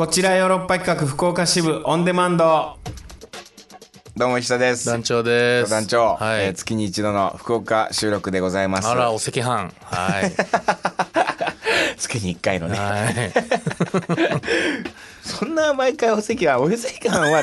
こちらヨーロッパ企画福岡支部オンデマンドどうも石田です団長です。団長、はい。えー月に一度の福岡収録でございますあら、お赤飯。はい。月に1回のね。はい。そんな毎回お赤飯お赤飯は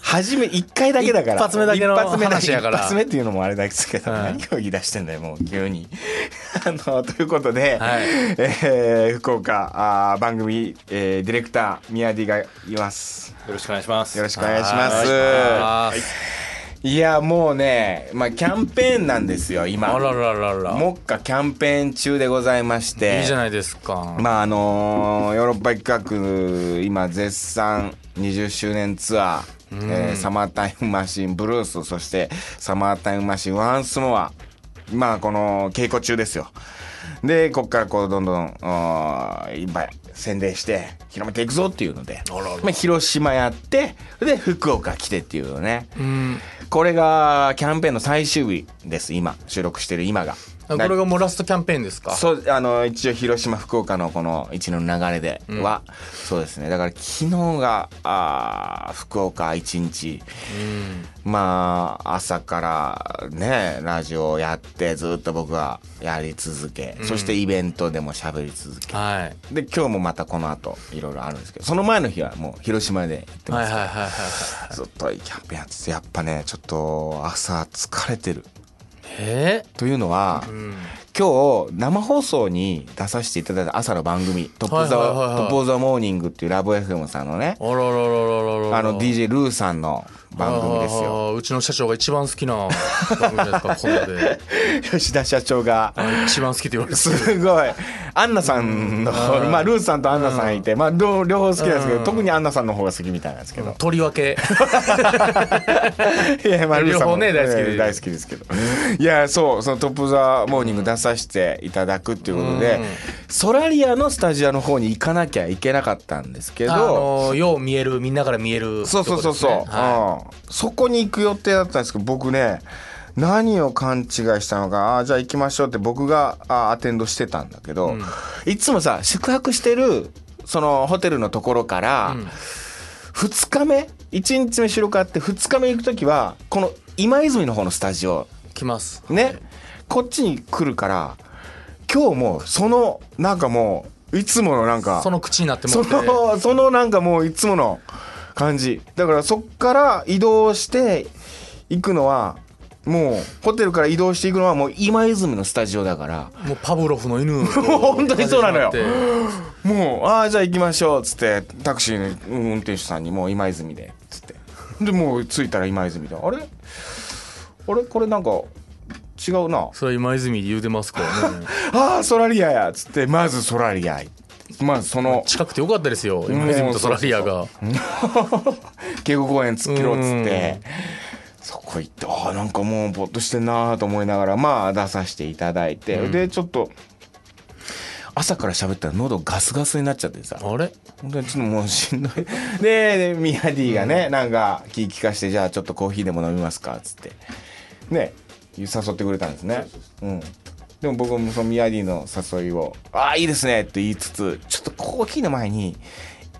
初め1回だけだから。一発目だけの話やから。一発目っていうのもあれですけど、はい。何を言い出してんだよもう急に。あのということで、はい。えー福岡あー番組、えーディレクター宮ディがいます。よろしくお願いします。よろしくお願いします。はいいやもうねまあキャンペーンなんですよ今。あらららら。目下キャンペーン中でございまして。いいじゃないですか。まああのーヨーロッパ企画今絶賛20周年ツアー、えーサマータイムマシンブルースそしてサマータイムマシンワンスモア。まあこの稽古中ですよ。でこっからこうどんどんいっぱい宣伝して広めていくぞっていうのでまあ、広島やってで福岡来てっていうのね。うん。これがキャンペーンの最終日です今。収録してる今が。あこれがもうラストキャンペーンですか？そうあの一応広島福岡のこの一年の流れでは、そうですね。だから昨日があー福岡一日。まあ朝からねラジオをやってずっと僕はやり続け、そしてイベントでも喋り続け。はい。で今日もまたこの後いろいろあるんですけどその前の日はもう広島で行ってます。から、はいはいキャンペーンやっててやっぱねちょっと朝疲れてる。えというのは、うん。今日生放送に出させていただいた朝の番組「トップザ、トップザモーニング」っていうラブ FM さんのねあららららららら。あの DJ ルーさんの番組ですよ。よ。うちの社長が一番好きな番組ですか、こんなで。吉田社長があ一番好きって言われてる。すごいアンナさんのまあルーさんとアンナさんいてまあ両両方好きですけどうん特にアンナさんの方が好きみたいなんですけどとりわけ。いやまあルーさんも両方ね大好き大好きですけどいやそうその「トップザモーニング」出させていただくっていうことでうんソラリアのスタジオの方に行かなきゃいけなかったんですけどあの、よう見える、みんなから見える。そうそうそうそう、はうん。そこに行く予定だったんですけど僕ね何を勘違いしたのかあーじゃあ行きましょうって僕があーアテンドしてたんだけど、いつもさ宿泊してるそのホテルのところからうん。2日目1日目収録あって2日目行く時はこの今泉の方のスタジオ。い来ます。ねこっちに来るから今日もそのなんかもういつものなんかその口になってもそ。のそのなんかもういつもの感じ。だからそっから移動して行くのはもうホテルから移動していくのはもう今泉のスタジオだから。もうパブロフの犬と。本当にそうなのよ。もう「ああじゃあ行きましょう」っつってタクシーの運転手さんに「もう今泉で」っつって。でもう着いたら今泉で「あれ？あれ？これなんか違うな」それは今泉で言うてますからね。ああソラリアや。っつってまずソラリアまずその近くてよかったですよ。今泉とソラリアが。稽古公園突っ切ろうっつって。そこ行ってああなんかもうぼーっとしてんなーと思いながらまあ出させていただいて、でちょっと朝から喋ったら喉ガスガスになっちゃってさ。あれ？本当にちょっともうしんどい。ででミヤディがね、なんか気利かしてじゃあちょっとコーヒーでも飲みますかっつって。ね誘ってくれたんですね。うん。でも僕もそのミヤディの誘いを「ああいいですね」って言いつつちょっとコーヒーの前に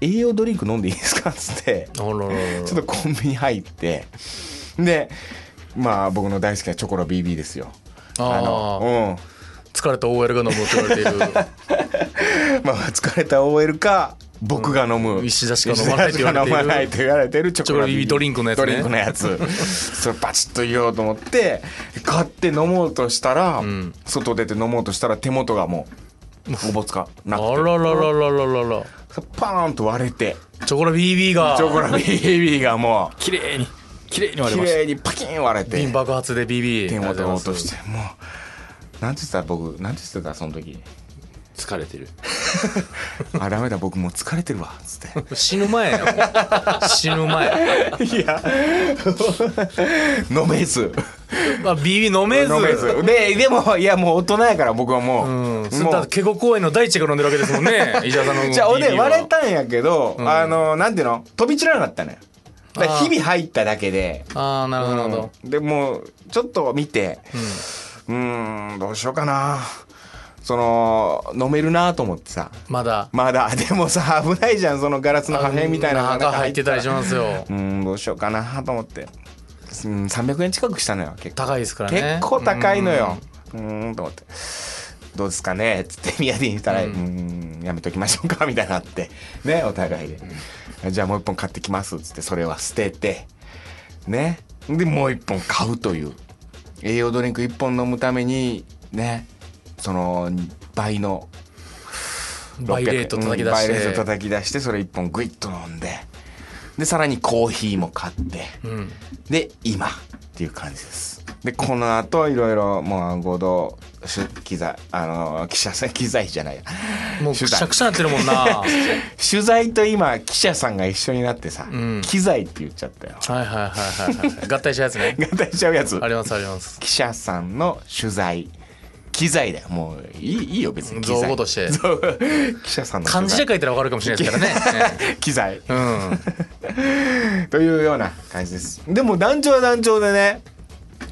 栄養ドリンク飲んでいいですか？っつってちょっとコンビニ入ってでまあ僕の大好きなチョコロ BB ですよ。あー。の疲れた OL が飲むと言われている。う んまあ疲れた OL か僕が飲む、石田しか飲まないと言われている。いと言われてるチョコロチョコロ BB ドリンクのやつね。ドリンクのやつ。それバチッと言おうと思って買って飲もうとしたら、ん外出て飲もうとしたら手元がもうおぼつかなあくて。らららららららパーンと割れて。チョコラ BB がチョコロ BB がも。綺麗に。綺麗にう綺割れました。麗にパキン割れて。瓶爆発で BB 手元を落としあて。もうなんて言ってた僕なんて言ってたその時疲れてる。あダメだ僕もう疲れてるわっつって。死ぬ前や。死ぬ前。いや。飲めず。まあ BB 飲めず。飲めず。ででもいやもう大人やから僕はもう、うん、そもう。だケゴ公園の大地が飲んでるわけですもんね 石田さんのじゃあおで BB は。割れたんやけど、あのなんていうの？飛び散らなかったのよ。日々入っただけで。ああなるほど。うん。でもうちょっと見て。うーんどうしようかなその飲めるなと思ってさ。まだ。まだ。でもさ危ないじゃんそのガラスの破片みたいなのが中入ってたりしますよ。うんどうしようかなと思って、うん、300円近くしたのよ結構。高いですからね。結構高いのよ。うーんと思って「どうですかね?」っつって宮城にしたら「うーんやめときましょうか」みたいになって。ねお互いで「じゃあもう一本買ってきます」っつってそれは捨てて。ね。でもう一本買うという。栄養ドリンク一本飲むためにねその倍のバイレート叩き出うんバイレートして叩き出してそれ一本グイッと飲んででさらにコーヒーも買ってうん。で今っていう感じです。でこの後いろいろもう合同出機材あの記者さん機材じゃないや。もうくしゃくしゃなってるもんな。は い取材と今記者さんが一緒になってさ、ん。機材って言っちゃったよ。はいはいはいはい合体したやつね。合体しちゃうやつ。ありますあります。記者さんの取材機材だよ。もういいいいよ別に。機材造語として。そう。記者さんの漢字で取書いたら分かるかもしれないですからね。材 機材。うん。というような感じです。でも団長は団長でね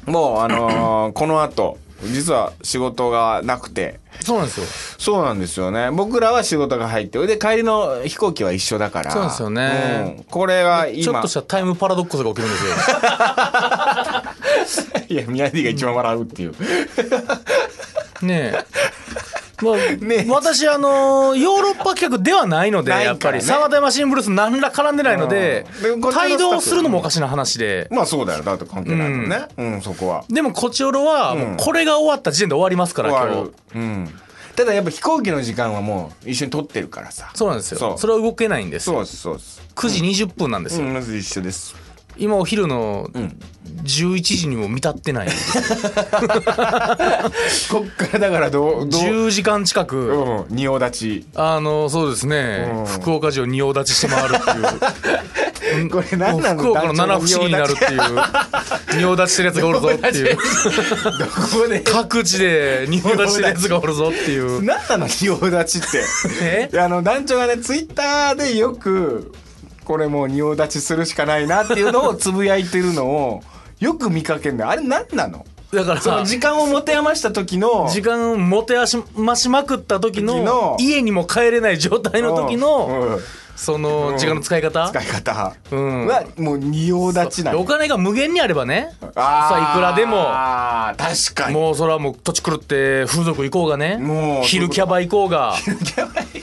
もうあのー この後実は仕事がなくて。そうなんですよ。そうなんですよね。僕らは仕事が入ってで帰りの飛行機は一緒だから。そうですよね。うん。これが今。ちょっとしたタイムパラドックスが起きるんですよ。いや宮城が一番笑うっていうねえ。まあ、ねえ。私、あのヨーロッパ企画ではないので、ないからね。やっぱり、サマータイマシンブルース何ら絡んでないので帯同するのもおかしな話で、まあそうだよだって関係ないもんね。うん、そこは。でも、こちおろは、もうこれが終わった時点で終わりますから、今日終わる。うん。ただやっぱ飛行機の時間はもう一緒に取ってるからさ。そうなんですそう。よ。それは動けないんですよ。そうですそうです。9時20分なんですよ。うんまず一緒です今、お昼のん。11時にも見立ってない。こっからだからどうどう？10時間近く、うん。仁王立ち。あの、そうですね。うん、福岡城仁王立ちして回るっていう。これ何なの福岡の七不思議になるっていう。仁王立ちしてるやつがおるぞっていう。各地で仁王立ちしてるやつがおるぞっていう。何なの？仁王立ちって。あの団長がねツイッターでよくこれもう仁王立ちするしかないなっていうのをつぶやいてるのをよく見かけるんだよ。あれ何なの？だから。その時間を持て余した時の。時間を持て余しまくった時の。家にも帰れない状態の時のうん。うんその時間の使い方？使い方。うん。はもう仁王立ちなのお金が無限にあればね。さあいくらでも。あー確かに。もうそれはもう土地狂って風俗行こうがね。もう昼キャバ行こうが。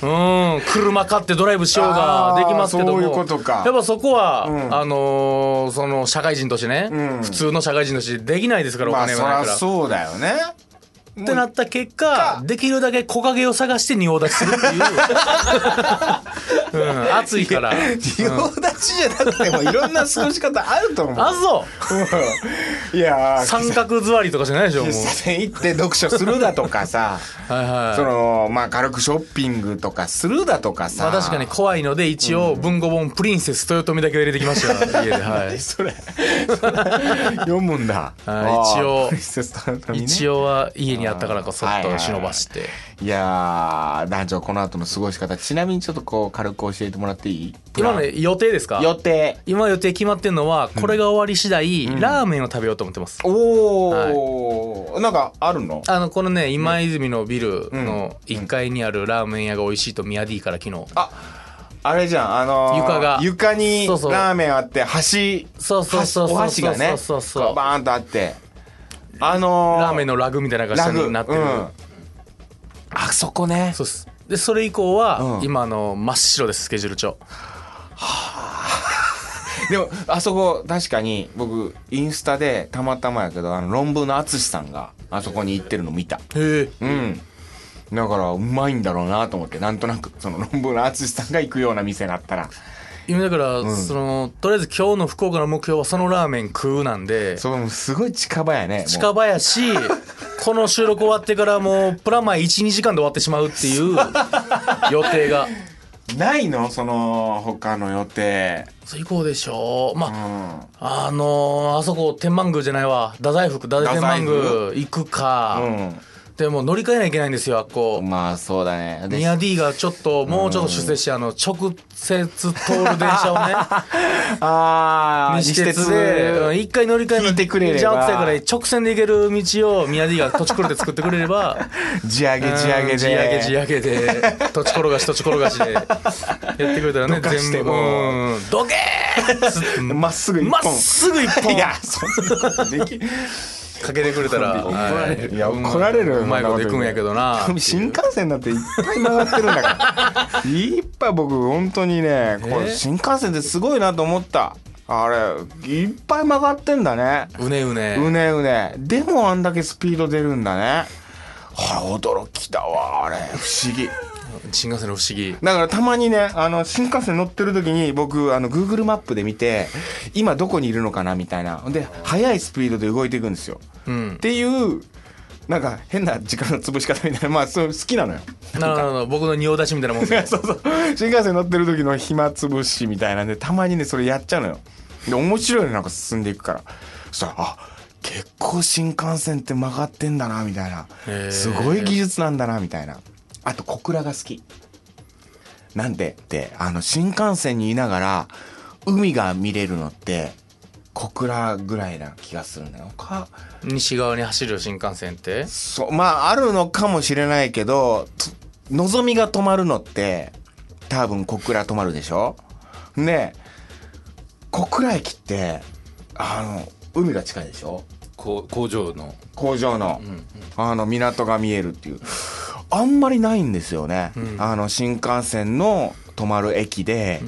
う。ん。車買ってドライブしようができますけども。やっぱそこは、ん。あのーその社会人としてね、うん。普通の社会人としてできないですからお金がないから。そうだよねってなった結果できるだけ木陰を探して仁王立ちするっていう、うん、暑いから。仁王立ちじゃなくてもいろんな過ごし方あると思う。あそううんいやー三角座りとかじゃないでしょもう。喫茶店行って読書するだとかさ はいはい。そのまあ軽くショッピングとかするだとかさ。まあ確かに怖いので一応文庫本 「プリンセス豊臣」だけを入れてきました家で。はい。それ読むんだ。はい一応一応は家にあったからこそっと忍ばして。いやー団長この後の過ごし方。ちなみにちょっとこう軽く教えてもらっていい？今の予定ですか？予定。今予定決まってんのはこれが終わり次第、ラーメンを食べようと思ってます。おお、なんかあるの？あのこのね今泉のビルの1階にあるラーメン屋が美味しいと宮 D から昨日。ああれじゃん。あのー床が。床にそうそう。ラーメンあって箸そうそうそうそう箸お箸がねそうそうそうこバーンとあってあのーラーメンのラグみたいなのが下ラグ。になってる、うん。あそこね。そうっす。でそれ以降は、うん。今あの真っ白ですスケジュール帳。でもあそこ確かに僕インスタでたまたまやけどあの論文の淳さんがあそこに行ってるの見た。へえ。うん。だからうまいんだろうなと思ってなんとなくその論文の淳さんが行くような店だったら今だから、そのとりあえず今日の福岡の目標はそのラーメン食うなんでそのすごい近場やね近場やし この収録終わってからもうプラマイ12時間で終わってしまうっていう 予定が。ないの？その他の予定。そう行こうでしょ。うまうあん。あのーあそこ天満宮じゃないわ。太宰府太宰天満宮行くか、うんでも乗り換えないといけないんですよあっこ。まあそうだね。でミヤ D がちょっともうちょっと出世してあの直接通る電車をね ああ西鉄でうん一回乗り換えのてくれれば。じゃあから直線で行ける道をミヤ D が土地狂って作ってくれれば 地上げ地上げで。うん地上げ地上げで。土地転がし土地転がしで。やってくれたらね全部もうん。どけーまっすぐ一ま本っすぐ一本。いやそんなことできかけてくれたら 怒られる。い。や怒られるようまいこといくんやけどな。新幹線だっていっぱい曲がってるんだから。いっぱい僕本当にねこれえ？新幹線ってすごいなと思った。あれいっぱい曲がってんだね。うねうね。うねうね。でもあんだけスピード出るんだね。あれ驚きだわあれ。不思議新幹線の不思議。だからたまにねあの新幹線乗ってる時に僕あの Google マップで見て今どこにいるのかなみたいな。で速いスピードで動いていくんですよ。うん。っていうなんか変な時間の潰し方みたいな。まあそう好きなのよ。なるほど。僕の仁王立ちみたいなもんです そうそう。新幹線乗ってる時の暇つぶしみたいなんでたまにねそれやっちゃうのよ。で面白いのなんか進んでいくから。そしたらあ結構新幹線って曲がってんだなみたいな。すごい技術なんだなみたいなあと小倉が好き。なんでってあの新幹線にいながら海が見れるのって小倉ぐらいな気がするんだよ。か西側に走る新幹線って？そうまああるのかもしれないけどとのぞみが止まるのって多分小倉止まるでしょ。で小倉駅ってあの海が近いでしょ。工場の。工場の,、あの港が見えるっていうあんまりないんですよね、あの新幹線の止まる駅で、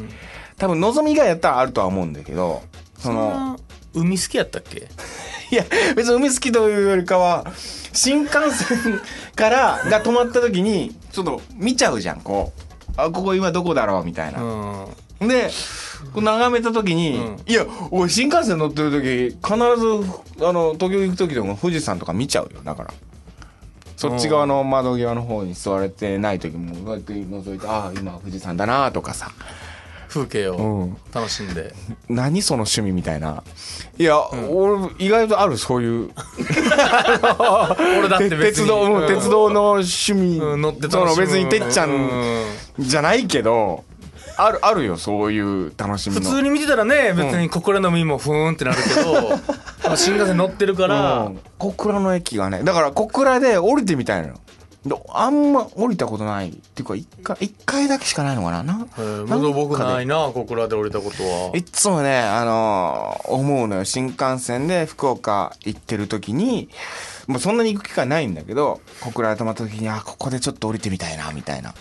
多分のぞみがやったらあるとは思うんだけどその海好きやったっけ？いや、別に海好きというよりかは、新幹線からが止まった時に、ちょっと見ちゃうじゃん、こう。あ、ここ今どこだろうみたいな。うんで、こう眺めた時に、うんいや、おい、新幹線乗ってる時、必ず、あの、東京行く時でも富士山とか見ちゃうよ、だから。そっち側の窓際の方に座れてない時も、こうやって覗いて、ああ、今富士山だなとかさ。風景うをん。楽しんで何その趣味みたいな。いや、俺、意外とある、そういう。俺だって別に 鉄道、うんうん鉄道の趣味、うん乗ってその別にてっちゃうんじゃないけど、ある、あるよ、そういう楽しみの。普通に見てたらね別に小倉の海もふーんってなるけど 新幹線乗ってるからうん小倉の駅がね、だから小倉で降りてみたいのよ。であんま降りたことない。っていうか、一回、一回だけしかないのかなな。えーなんかで僕ないな小倉で降りたことはいつもね、あのー思うのよ。新幹線で福岡行ってる時に、まあそんなに行く機会ないんだけど、小倉で止まった時に、あ、ここでちょっと降りてみたいな、みたいな。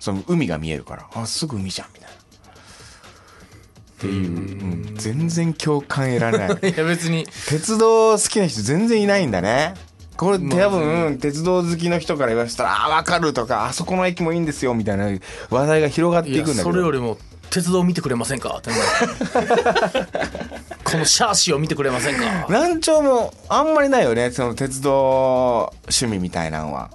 その海が見えるから、あ、すぐ海じゃん、みたいな。っていう、うん全然共感得られない。いや別に鉄道好きな人全然いないんだね。これまあ多分、鉄道好きの人から言わせたら、あ、わかるとか、あそこの駅もいいんですよ、みたいな話題が広がっていくんだけど。それよりも鉄道見てくれませんか？って このシャーシを見てくれませんか？南朝もあんまりないよね、その鉄道趣味みたいなのは。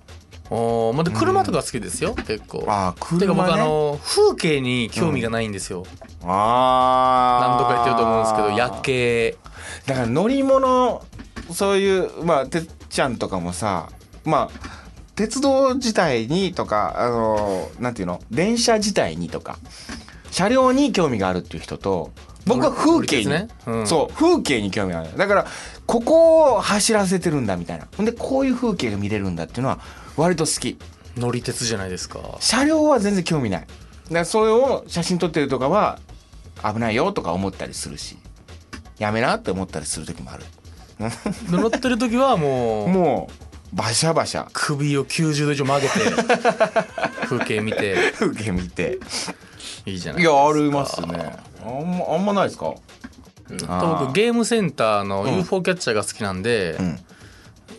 おーまあ、で車とか好きですよ、結構。あー車ね。てか僕あの風景に興味がないんですよ、あ何度か言ってると思うんですけど夜景。だから乗り物、そういう、まあ、てっちゃんとかもさ、まあ、鉄道自体にとか、あの、なんていうの？電車自体にとか、車両に興味があるっていう人と、僕は風景に、ね。うん。そう、風景に興味がある。だから、ここを走らせてるんだみたいな。ほんで、こういう風景が見れるんだっていうのは、割と好き。乗り鉄じゃないですか車両は全然興味ない。だからそれを写真撮ってるとかは危ないよとか思ったりするし、やめなって思ったりする時もある。で 乗ってる時はもうもう、バシャバシャ、首を90度以上曲げて風景見て 風景見て。いいじゃないいや、ですかありますね。あんま、あんまないですか？あと僕ゲームセンターの UFO キャッチャーが好きなんで、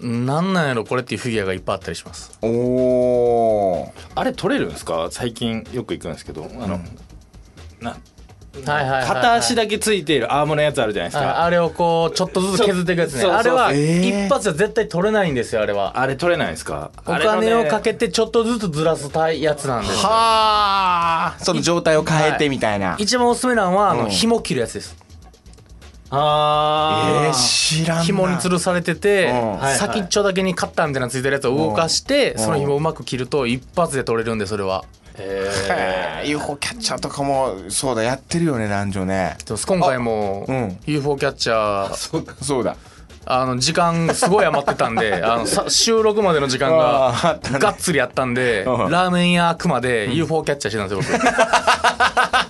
なんなんやろこれっていうフィギュアがいっぱいあったりします。おー。あれ取れるんですか？最近よく行くんですけど。あの、なはいはいはいはい。片足だけついているアームのやつあるじゃないですあか。あれをこうちょっとずつ削っていくやつね。そうそうあれはえー。一発じゃ絶対取れないんですよあれは。あれ取れないですか？お金をかけけてちょっとずつずらすたいやつなんですよ。はあ。その状態を変えてみたいな。一番おすすめなのはあのうん紐切るやつですあえー、知らんな。紐に吊るされてて先っちょだけにカッターみたいなのついてるやつを動かしてん。その紐をうまく切ると一発で取れるんでそれは。へー。UFO キャッチャーとかもそうだ。やってるよね男女ね。今回もうん。UFO キャッチャー。そうか。そうだ。あの時間すごい余ってたんで あのさ収録までの時間ががっつりあったんでうん。ラーメン屋熊で UFO キャッチャーしてたんですよ僕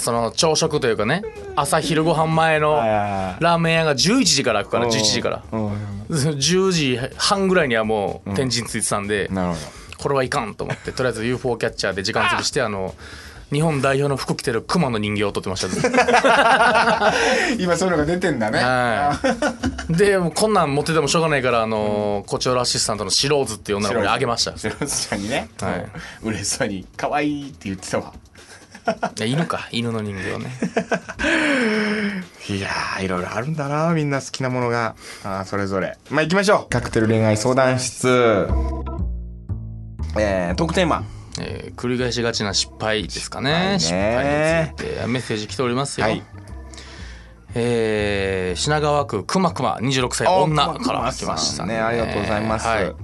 その朝食というかね朝昼ご飯前のあラーメン屋が11時から開くからうん。11時から。うん。10時半ぐらいにはもう天神ついてたんで、これはいかんと思ってとりあえず UFO キャッチャーで時間潰してあの日本代表の服着てる熊の人形を撮ってました。今そういうのが出てんだね。はい。で、こんなん持っててもしょうがないから、あのー、コチョウラアシスタントのシローズっていう女の子にあげました。い白洲ちゃんにね、はい。うん。嬉しそうに「可愛いって言ってたわ。や 犬か、犬の人形ね。いやーいろいろあるんだなみんな好きなものが。あーそれぞれ。まあ行きましょう。カクテル恋愛相談室。えー、トークテーマ。えー繰り返しがちな失敗ですかね。失失敗について。メッセージ来ておりますよ。はい。えー品川区くまくま26歳お女から来ましたねありがとうございます。はい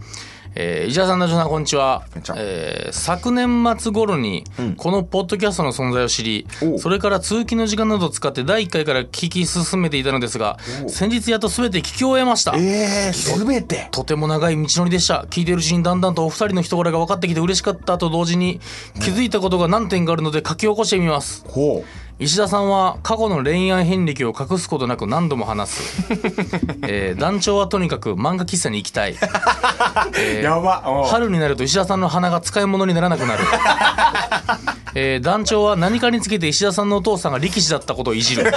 えー、石田さん、ダジョナこんにちはこんにちは。えー昨年末頃に、このポッドキャストの存在を知り、おそれから通勤の時間などを使って第1回から聞き進めていたのですが、先日やっと全て聞き終えました。えー、すべてとても長い道のりでした。聞いているうちにだんだんとお二人の人柄が分かってきて嬉しかったと同時に、気づいたことが何点かあるので書き起こしてみます。ほ石田さんは過去の恋愛遍歴を隠すことなく何度も話す、えー団長はとにかく漫画喫茶に行きたい、えーやば春になると石田さんの鼻が使い物にならなくなる、えー団長は何かにつけて石田さんのお父さんが力士だったことをいじる、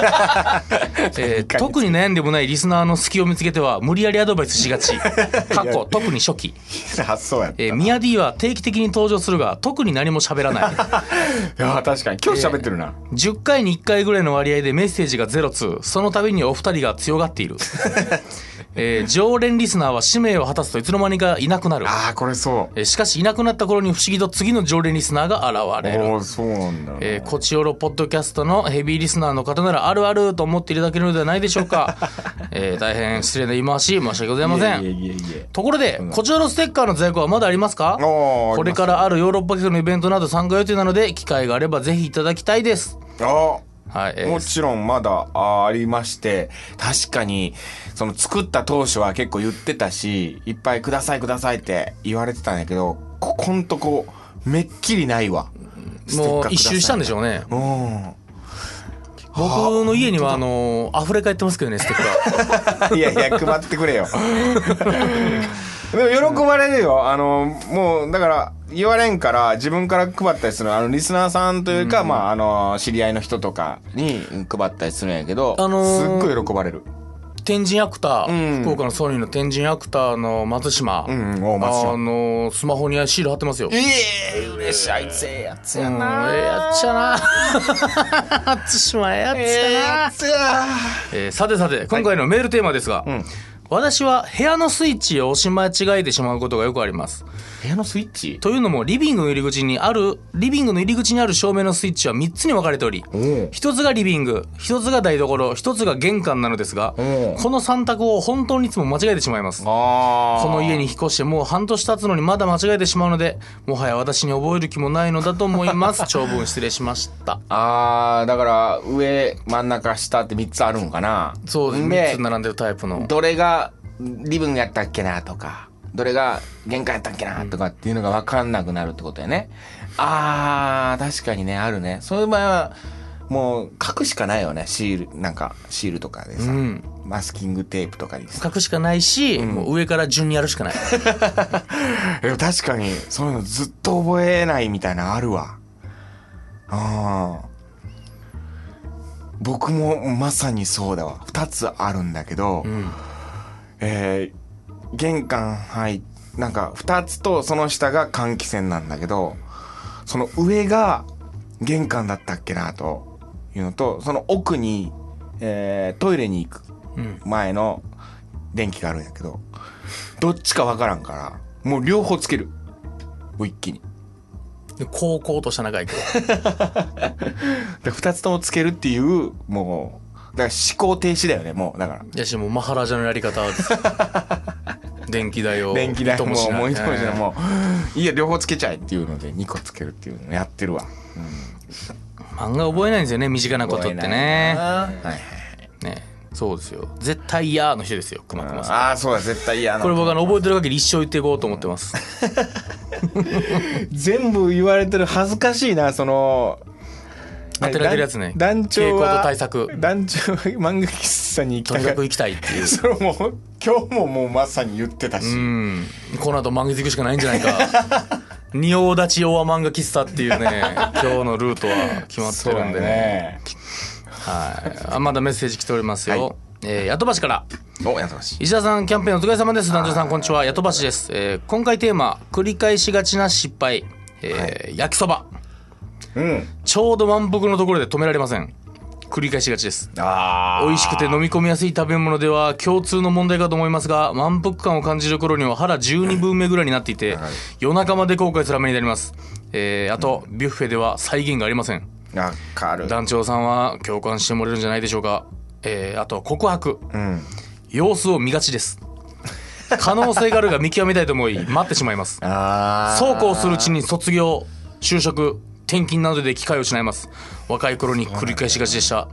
えー特に悩んでもないリスナーの隙を見つけては無理やりアドバイスしがち。過去特に初期、発想やえー、ミヤ D は定期的に登場するが特に何も喋らない。いや確かに。今日喋ってるな、10回に1回ぐらいの割合でメッセージがゼロツその度にお二人が強がっている、えー常連リスナーは使命を果たすといつの間にかいなくなる、ああこれそう。えーしかしいなくなった頃に不思議と次の常連リスナーが現れる。おおそうなんだ、えー、コチオロポッドキャストのヘビーリスナーの方ならあるあると思っていただけるのではないでしょうか、えー大変失礼な言い回し申し訳ございません。いえいえいえところで、こちらのステッカーの在庫はまだありますか？おーこれからあるヨーロッパ企画のイベントなど参加予定なので、機会があればぜひいただきたいです。あ。はい、えー。もちろんまだあありまして確かにその作った当初は結構言ってたしいっぱいくださいくださいって言われてたんやけどここんとこめっきりないわ。もう一周したんでしょうね。うん。僕の家にはあの溢れ返ってますけどね、ステッカー。いやいや配ってくれよでも喜ばれるよ。あのもうだから言われんから自分から配ったりするあのリスナーさんというか、まああの知り合いの人とかに配ったりするんやけど、あのーすっごい喜ばれる。天神アクター、うん。福岡のソニーの天神アクターの松島。うんうんお松島。あのスマホにシール貼ってますよ。ええ嬉しい。あいつええやつやうん、えな、えやっちゃな。松島ええやっええちゃな。やつや。えーさてさて今回のメールテーマですが、ん私は部屋のスイッチを押し間違えてしまうことがよくあります。部屋のスイッチ？というのもリビングの入り口にあるリビングの入り口にある照明のスイッチは3つに分かれておりおう一つがリビング一つが台所一つが玄関なのですがこの3択を本当にいつも間違えてしまいます。この家に引っ越してもう半年経つのにまだ間違えてしまうのでもはや私に覚える気もないのだと思います。長文失礼しました。あーだから上真ん中下って3つあるんかな。そうです。で3つ並んでるタイプの。どれがリビングやったっけなとかどれが玄関やったっけなとかっていうのが分かんなくなるってことやね。あー確かにねあるね。そういう場合はもう書くしかないよね。シールなんかシールとかでさ、うん。マスキングテープとかにさ。書くしかないし、もう上から順にやるしかない。確かにそういうのずっと覚えないみたいなのあるわ。ああ僕もまさにそうだわ。2つあるんだけど、んえー玄関入っなんか2つとその下が換気扇なんだけどその上が玄関だったっけなというのとその奥に、えートイレに行くうん前の電気があるんやけどどっちかわからんからもう両方つける。もう一気に。で高校とした長いけどで2つともつけるっていうもうから思考停止だよねもうだから。いやしもうマハラジャのやり方です。電気代を電気代ももうもういいや両方つけちゃえっていうので2個つけるっていうのやってるわ。漫画覚えないんですよね身近なことってね。はいはいねそうですよ。絶対嫌の人ですよくまくまさん。ああそうだ絶対嫌な。これ僕あの覚えてる限り一生言っていこうと思ってます全部言われてる恥ずかしいなその当てられてるやつね。団長傾向はと対策。団長は漫画喫茶に行きたかっとにかく行きたいっていう。た それもう今日ももうまさに言ってたし、うん。この後漫画行くしかないんじゃないか。仁王立ち洋和漫画喫茶っていうね今日のルートは決まってるんでね。はい。あまだメッセージ来ておりますよ、はい。えー、ヤトバシから。おやさましい石田さんキャンペーンお疲れ様です。男女さんこんにちは。ヤトバシです、えー、今回テーマ繰り返しがちな失敗、えー焼きそばうん。ちょうど満腹のところで止められません。繰り返しがちです。美味しくて飲み込みやすい食べ物では共通の問題かと思いますが満腹感を感じる頃には腹12分目ぐらいになっていて夜中まで後悔する羽目になります、えー、あとビュッフェでは再現がありません。団長さんは共感してもらえるんじゃないでしょうか、えー、あと告白。うん。様子を見がちです。可能性があるが見極めたいと思い待ってしまいます。そうこうするうちに卒業就職転勤などで機会を失います。若い頃に繰り返しがちでした。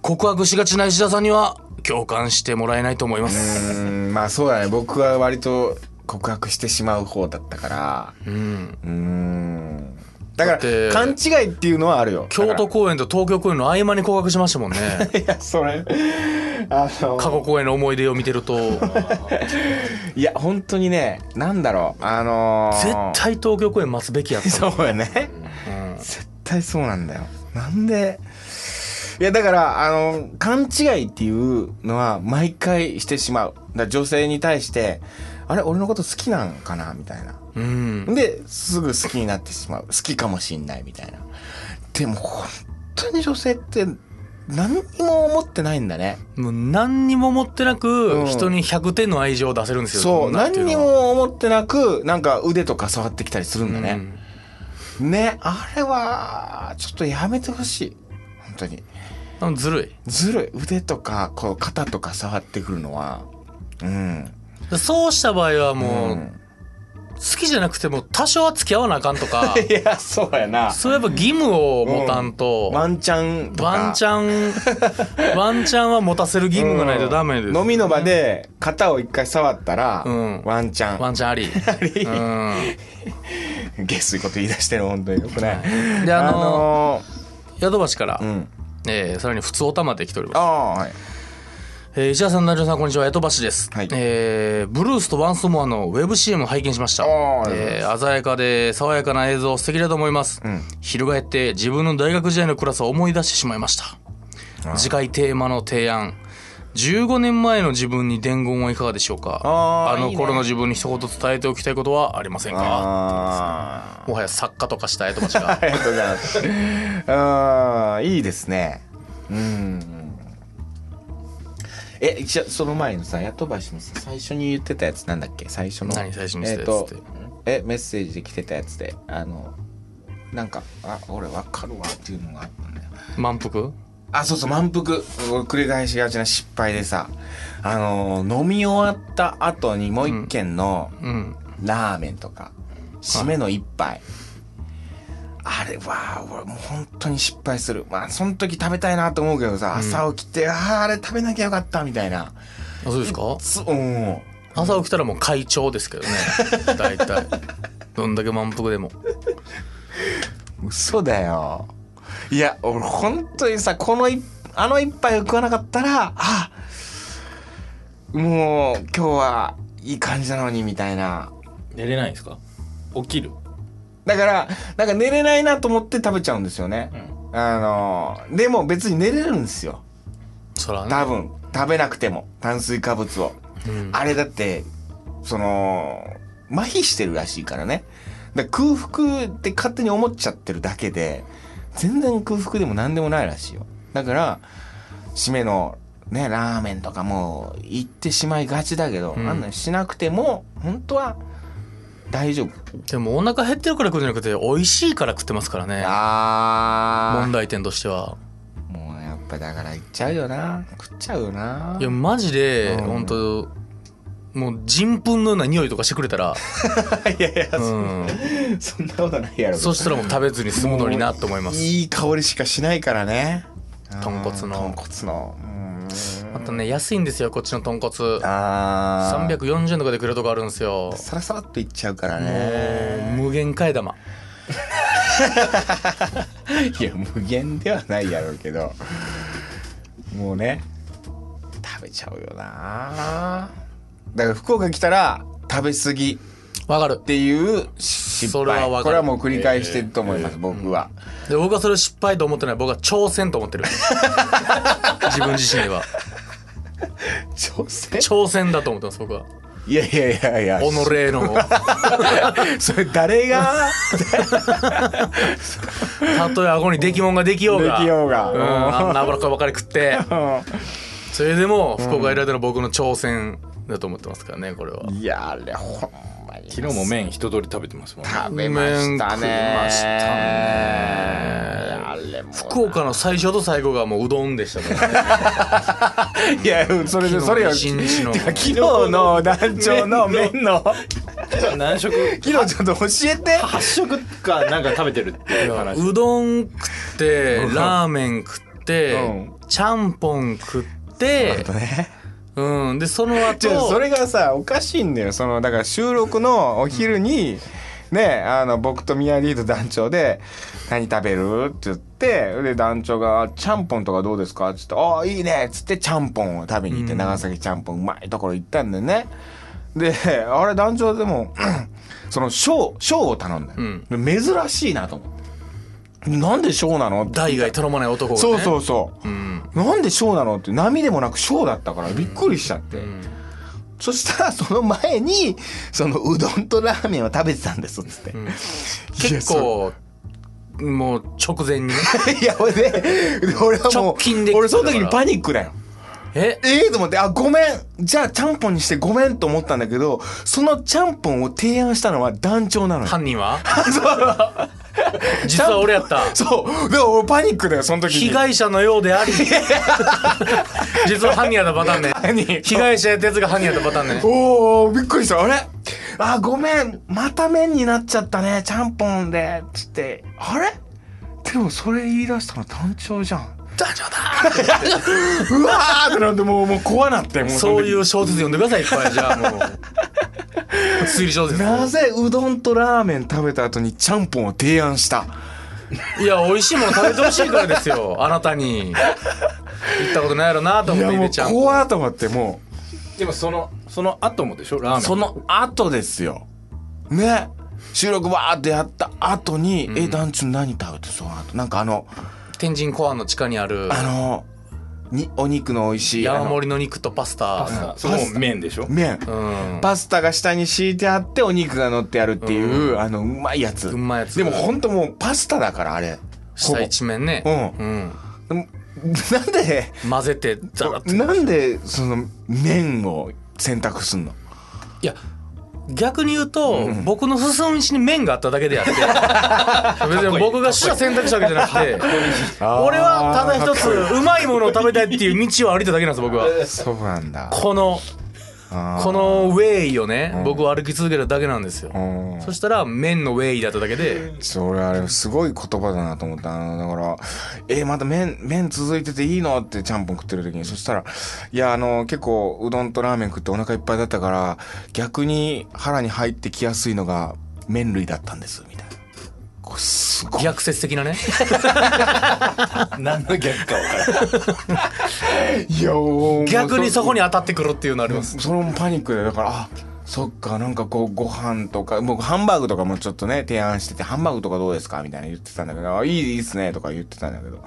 告白しがちな石田さんには共感してもらえないと思います。うんまあそうだね。僕は割と告白してしまう方だったから。うん。うん。だから勘違いっていうのはあるよ。京都公演と東京公演の合間に告白しましたもんね。いやそれ。あの過去公演の思い出を見てると。いや本当にねなんだろう。あのー。絶対東京公演待つべきやった。そうよね。絶対そうなんだよ。なんで？いやだからあの勘違いっていうのは毎回してしまう。だ女性に対してあれ？俺のこと好きなんかな？みたいな。うん。ですぐ好きになってしまう。好きかもしんないみたいな。でも本当に女性って何にも思ってないんだね。もう何にも思ってなく、うん。人に100点の愛情を出せるんですよ。そう。女ってい何にも思ってなくなんか腕とか触ってきたりするんだね、ねあれはちょっとやめてほしい。本当に。うんずるずるい。腕とかこう肩とか触ってくるのは。うん。いそうした場合はもう、うん。好きじゃなくても多少は付き合わなあかんとか。いやそうやな。そういえば義務を持たんと、ワンチャンワンチャン ワンチャンは持たせる義務がないとダメです、うん。飲みの場で肩を一回触ったら、うん。ワンチャン。ワンチャンあり。り。うん 下水こと言い出してるの本当によくないであのの宿橋から、ーうんえーさらに普通おたまで来ておりますああはいえー石田さん、南條さん、こんにちは。江戸橋です。はいえーブルースとワンスモアのウェブ CM を拝見しました。えー鮮やかで爽やかな映像、素敵だと思います。ん翻って自分の大学時代のクラスを思い出してしまいました。次回テーマの提案。15年前の自分に伝言はいかがでしょうか？あの頃の自分に一言伝えておきたいことはありませんか？あもはや作家とかした江戸橋がありがとうございますああいいですね。うん。えじゃあその前のさヤトバシのさ最初に言ってたやつなんだっけ？最初の。何？最初に言ってたやつって。えメッセージで来てたやつであのなんかあ俺わかるわっていうのがあったんだよ。満腹？あそうそう満腹。俺繰り返しがちな失敗でさ。あの飲み終わった後にもう一軒のうん。ラーメンとか締めの一杯、あれは俺もう本当に失敗する。まあその時食べたいなと思うけどさ、朝起きてあああれ食べなきゃよかったみたいな。あそうですか？つうん。朝起きたらもう会長ですけどね。大体。どんだけ満腹でも。嘘だよいや俺本当にさこのいあの一杯を食わなかったらあもう今日はいい感じなのにみたいな。寝れないんですか？起きる？だからなんか寝れないなと思って食べちゃうんですよね、あのでも別に寝れるんですよ。そらね。多分。食べなくても炭水化物を、うん。あれだってその麻痺してるらしいからね。だから空腹って勝手に思っちゃってるだけで全然空腹でも何でもないらしいよ。だから締めのねラーメンとかも行ってしまいがちだけど、ん。あんなのしなくても本当は大丈夫。でもお腹減ってるから食うんじゃなくて美味しいから食ってますからね。あー。問題点としては。もうやっぱだからいっちゃうよな。食っちゃうよな。いやマジでうん。本当もう人糞のような匂いとかしてくれたら、いやいやうん、そんなことないやろそしたらもう食べずに済むのになと思います。いい香りしかしないからね。豚骨の。豚骨の。うん。またね安いんですよこっちの豚骨。あー。340円とかでくれるとこあるんですよ。サラサラっといっちゃうからね。無限替え玉。いや無限ではないやろうけど。もうね食べちゃうよなだから福岡来たら食べ過ぎわかる。っていう失それは敗わかる。これはもう繰り返してると思います、僕は、で僕はそれを失敗と思ってない僕は挑戦と思ってる。自分自身では。挑戦？挑戦だと思ってます僕は。いやいやいやいや。己の それ誰が？たとえ顎に出来物ができようが。できようが。うん、あんな脂っこいばかり食って。それでも福岡いられたの僕の挑戦だと思ってますからねこれは。いやあれほんまに。昨日も麺一通り食べてますもんね。食べましたね。ましたね。あれも福岡の最初と最後がもううどんでしたからね。いやそれでそれよ昨日の団長の麺の。何食？昨日ちょっと教えて。8食かなんか食べてるっていう話。うどん食ってラーメン食って、うん。ちゃんぽん食って、ねうん、でその後。ちょそれがさおかしいんだよ。そのだから収録のお昼に、ねあの僕と宮リード団長で「何食べる?」って言ってで団長が「ちゃんぽんとかどうですか?」っつって「ああいいね」っつってちゃんぽんを食べに行って、長崎ちゃんぽんうまいところ行ったんだよね。であれ団長でも その小小を頼んだよ、珍しいなと思ってなんで小なのって。代々頼まない男が、ね、そうそうそう、ん。なんで小なのって波でもなく小だったからびっくりしちゃって、そしたらその前にそのうどんとラーメンを食べてたんですっつって、結構もう直前にね。いや俺でで俺はも直う近で俺その時にパニックだよ。え？ええと思ってあごめん。じゃあちゃんぽんにしてごめんと思ったんだけどそのちゃんぽんを提案したのは団長なのよ。犯人は？実は俺やった。そう。でも俺パニックだよその時に。被害者のようであり。実は犯人やったパターンね。犯人被害者やったやつが犯人やったパターンね。おおびっくりした。あれ？あごめんまた麺になっちゃったね。ちゃんぽんで。つって。あれ？でもそれ言い出したの団長じゃん。団長だ。うわーってなってもうもう怖なってもう。そうういう小説読んでくださいいっぱい。じゃあもう推理小説。なぜうどんとラーメン食べた後にちゃんぽんを提案した？いや美味しいもの食べてほしいからですよ。あなたに。言ったことないやろなと思っていやもう入れちゃん怖ーと思ってもでもそのその後もでしょ？ラーメン。うその後ですよ。ね。収録わーってやった後に「え団長何食べてその後？なんかあの天神コアの地下にある。あのにお肉の美味しいあ山の盛りの肉とパスタ。その麺でしょ？麺。うん。パスタが下に敷いてあってお肉が乗ってあるっていう、あのうまいやつ。うまいやつ。でもほんともうパスタだからあれ。下一面ね。ううん。でもなんで？混ぜてザラッとなんでその麺を選択すんの？いや逆に言うと、僕の進む道に麺があっただけであって 別に僕が主者選択したわけじゃなくて 俺はただ一つうまいものを食べたいっていう道を歩いただけなんです僕は。そうなんだ。このこのウェイをね、僕は歩き続けただけなんですよ、うん。そしたら麺のウェイだっただけで。それあれすごい言葉だなと思った。あのだから「えまた麺麺続いてていいの?」ってちゃんぽん食ってる時に。そしたら「いやあの結構うどんとラーメン食ってお腹いっぱいだったから逆に腹に入ってきやすいのが麺類だったんです」すごい。逆説的なね。何の逆か分からん。いや逆にそこに当たってくるっていうのありますそれもパニックでだからあそっかなんかこうご飯とか僕ハンバーグとかもちょっとね提案しててハンバーグとかどうですかみたいな言ってたんだけどあいいいいっすねとか言ってたんだけど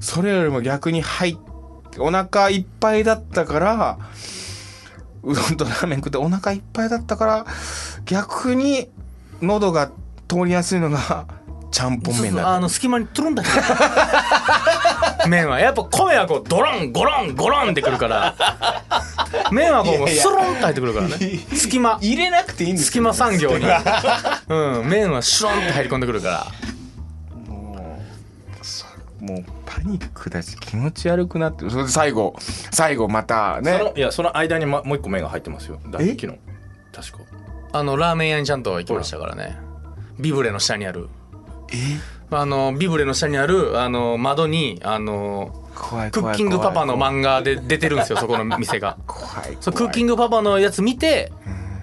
それよりも逆に入ってお腹いっぱいだったからうどんとラーメン食ってお腹いっぱいだったから逆に喉が通りやすいのがちゃんぽん麺あの隙間にトゥルンだけ。麺はやっぱ米はこうドロンゴロンゴロンってくるから。麺はこうもうスロンと入ってくるからね。隙間。入れなくていいんです隙間産業に、うん、麺はシュロンって入り込んでくるから。もうパニックだし気持ち悪くなってそれで最後最後またそねのいやその間に、ま、もう一個目が入ってますよ。昨日。確か。あのラーメン屋にちゃんと行きましたからね。ビブレの下にある。えあのビブレの下にあるあの窓にあのクッキングパパの漫画で出てるんですよ そこの店が。怖いそうクッキングパパのやつ見て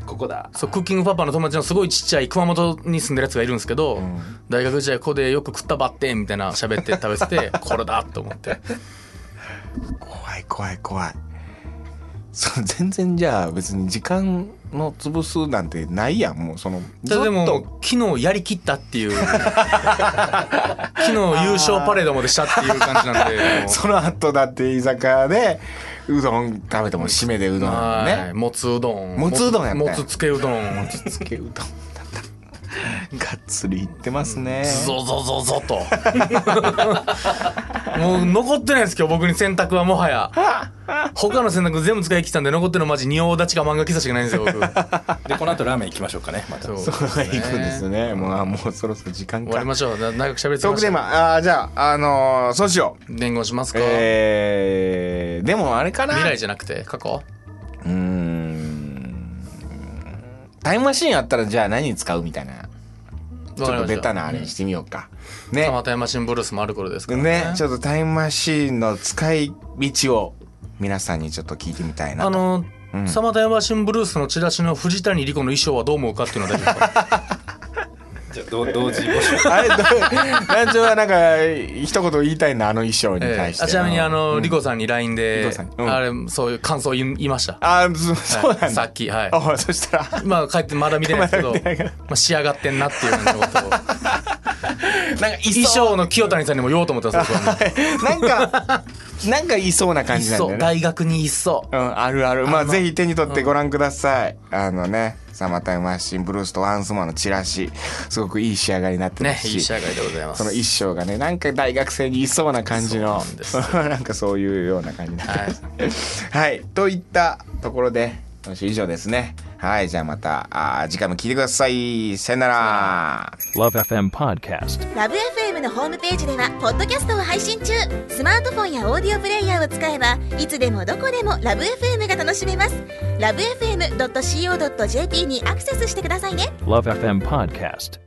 ここだ。そうクッキングパパの友達のすごいちっちゃい熊本に住んでるやつがいるんですけど、大学時代ここでよく食ったばってんみたいな喋って食べてて これだと思って。怖い怖い怖いそう全然じゃあ別に時間の潰すなんてないやんもうそのずっとでも昨日やりきったっていう。昨日優勝パレードまでしたっていう感じなんで その後だって居酒屋でうどん食べても締めでうどんはい。ねもつうどん。もつうどんやったもつつけうどん。つけうどん がっつりいってますね。ゾゾゾゾと。もう残ってないです今日僕に洗濯はもはや。他の洗濯全部使い切ったんで残ってるのマジ仁王立ちか漫画喫茶しかないんですよ僕。でこの後ラーメン行きましょうかねまた。そう。そう行くんですね。もうあもうそろそろ時間か。終わりましょう。な長く喋りすトークテーマあーじゃああのーそうしよう。伝言しますか、えー、でもあれかな。未来じゃなくて過去？うーん。タイムマシーンあったらじゃあ何に使うみたいなちょっとベタなあれにしてみようか。ね。またヤマシンブルースもある頃ですからねね、ちょっとタイムマシーンの使い道を皆さんにちょっと聞いてみたいなと。あの、うんサマタヤマシンブルースのチラシの藤谷莉子の衣装はどう思うかっていうのは大丈夫ですか？じゃあ同同時募集。あれ、どう団長はなんか、一言言いたいな、あの衣装にえ対して。えあちなみにあの、うん。莉子さんに LINE 莉で子さん。うん。あれそういう感想言いました？あそそうなんだ。さっきはい。あそしたら、まあ帰ってまだ見てないですけど まあ、仕上がってんなっていう感じのことを。なんか衣装の清谷さんにも言おうと思ってたんですなんか、なんかいそうな感じなんだよね。大学にいっそ。うん、あるある。まあ、ぜひ手に取ってご覧ください。あのね、サマータイムマシンブルースとワンスモアのチラシ、すごくいい仕上がりになってまねすし。いい仕上がりでございますその衣装がね、なんか大学生にいそうな感じの、なん なんかそういうような感じになってます。はい。といったところで、今週以上ですね。はい。じゃあまた、あー次回も聞いてください。さよなら。Love FM Podcast. ラブ f m のホームページではポッドキャストを配信中スマートフォンやオーディオプレイヤーを使えばいつでもどこでもラブ f m が楽しめますラブ FM.co.jp にアクセスしてくださいね Love FM Podcast.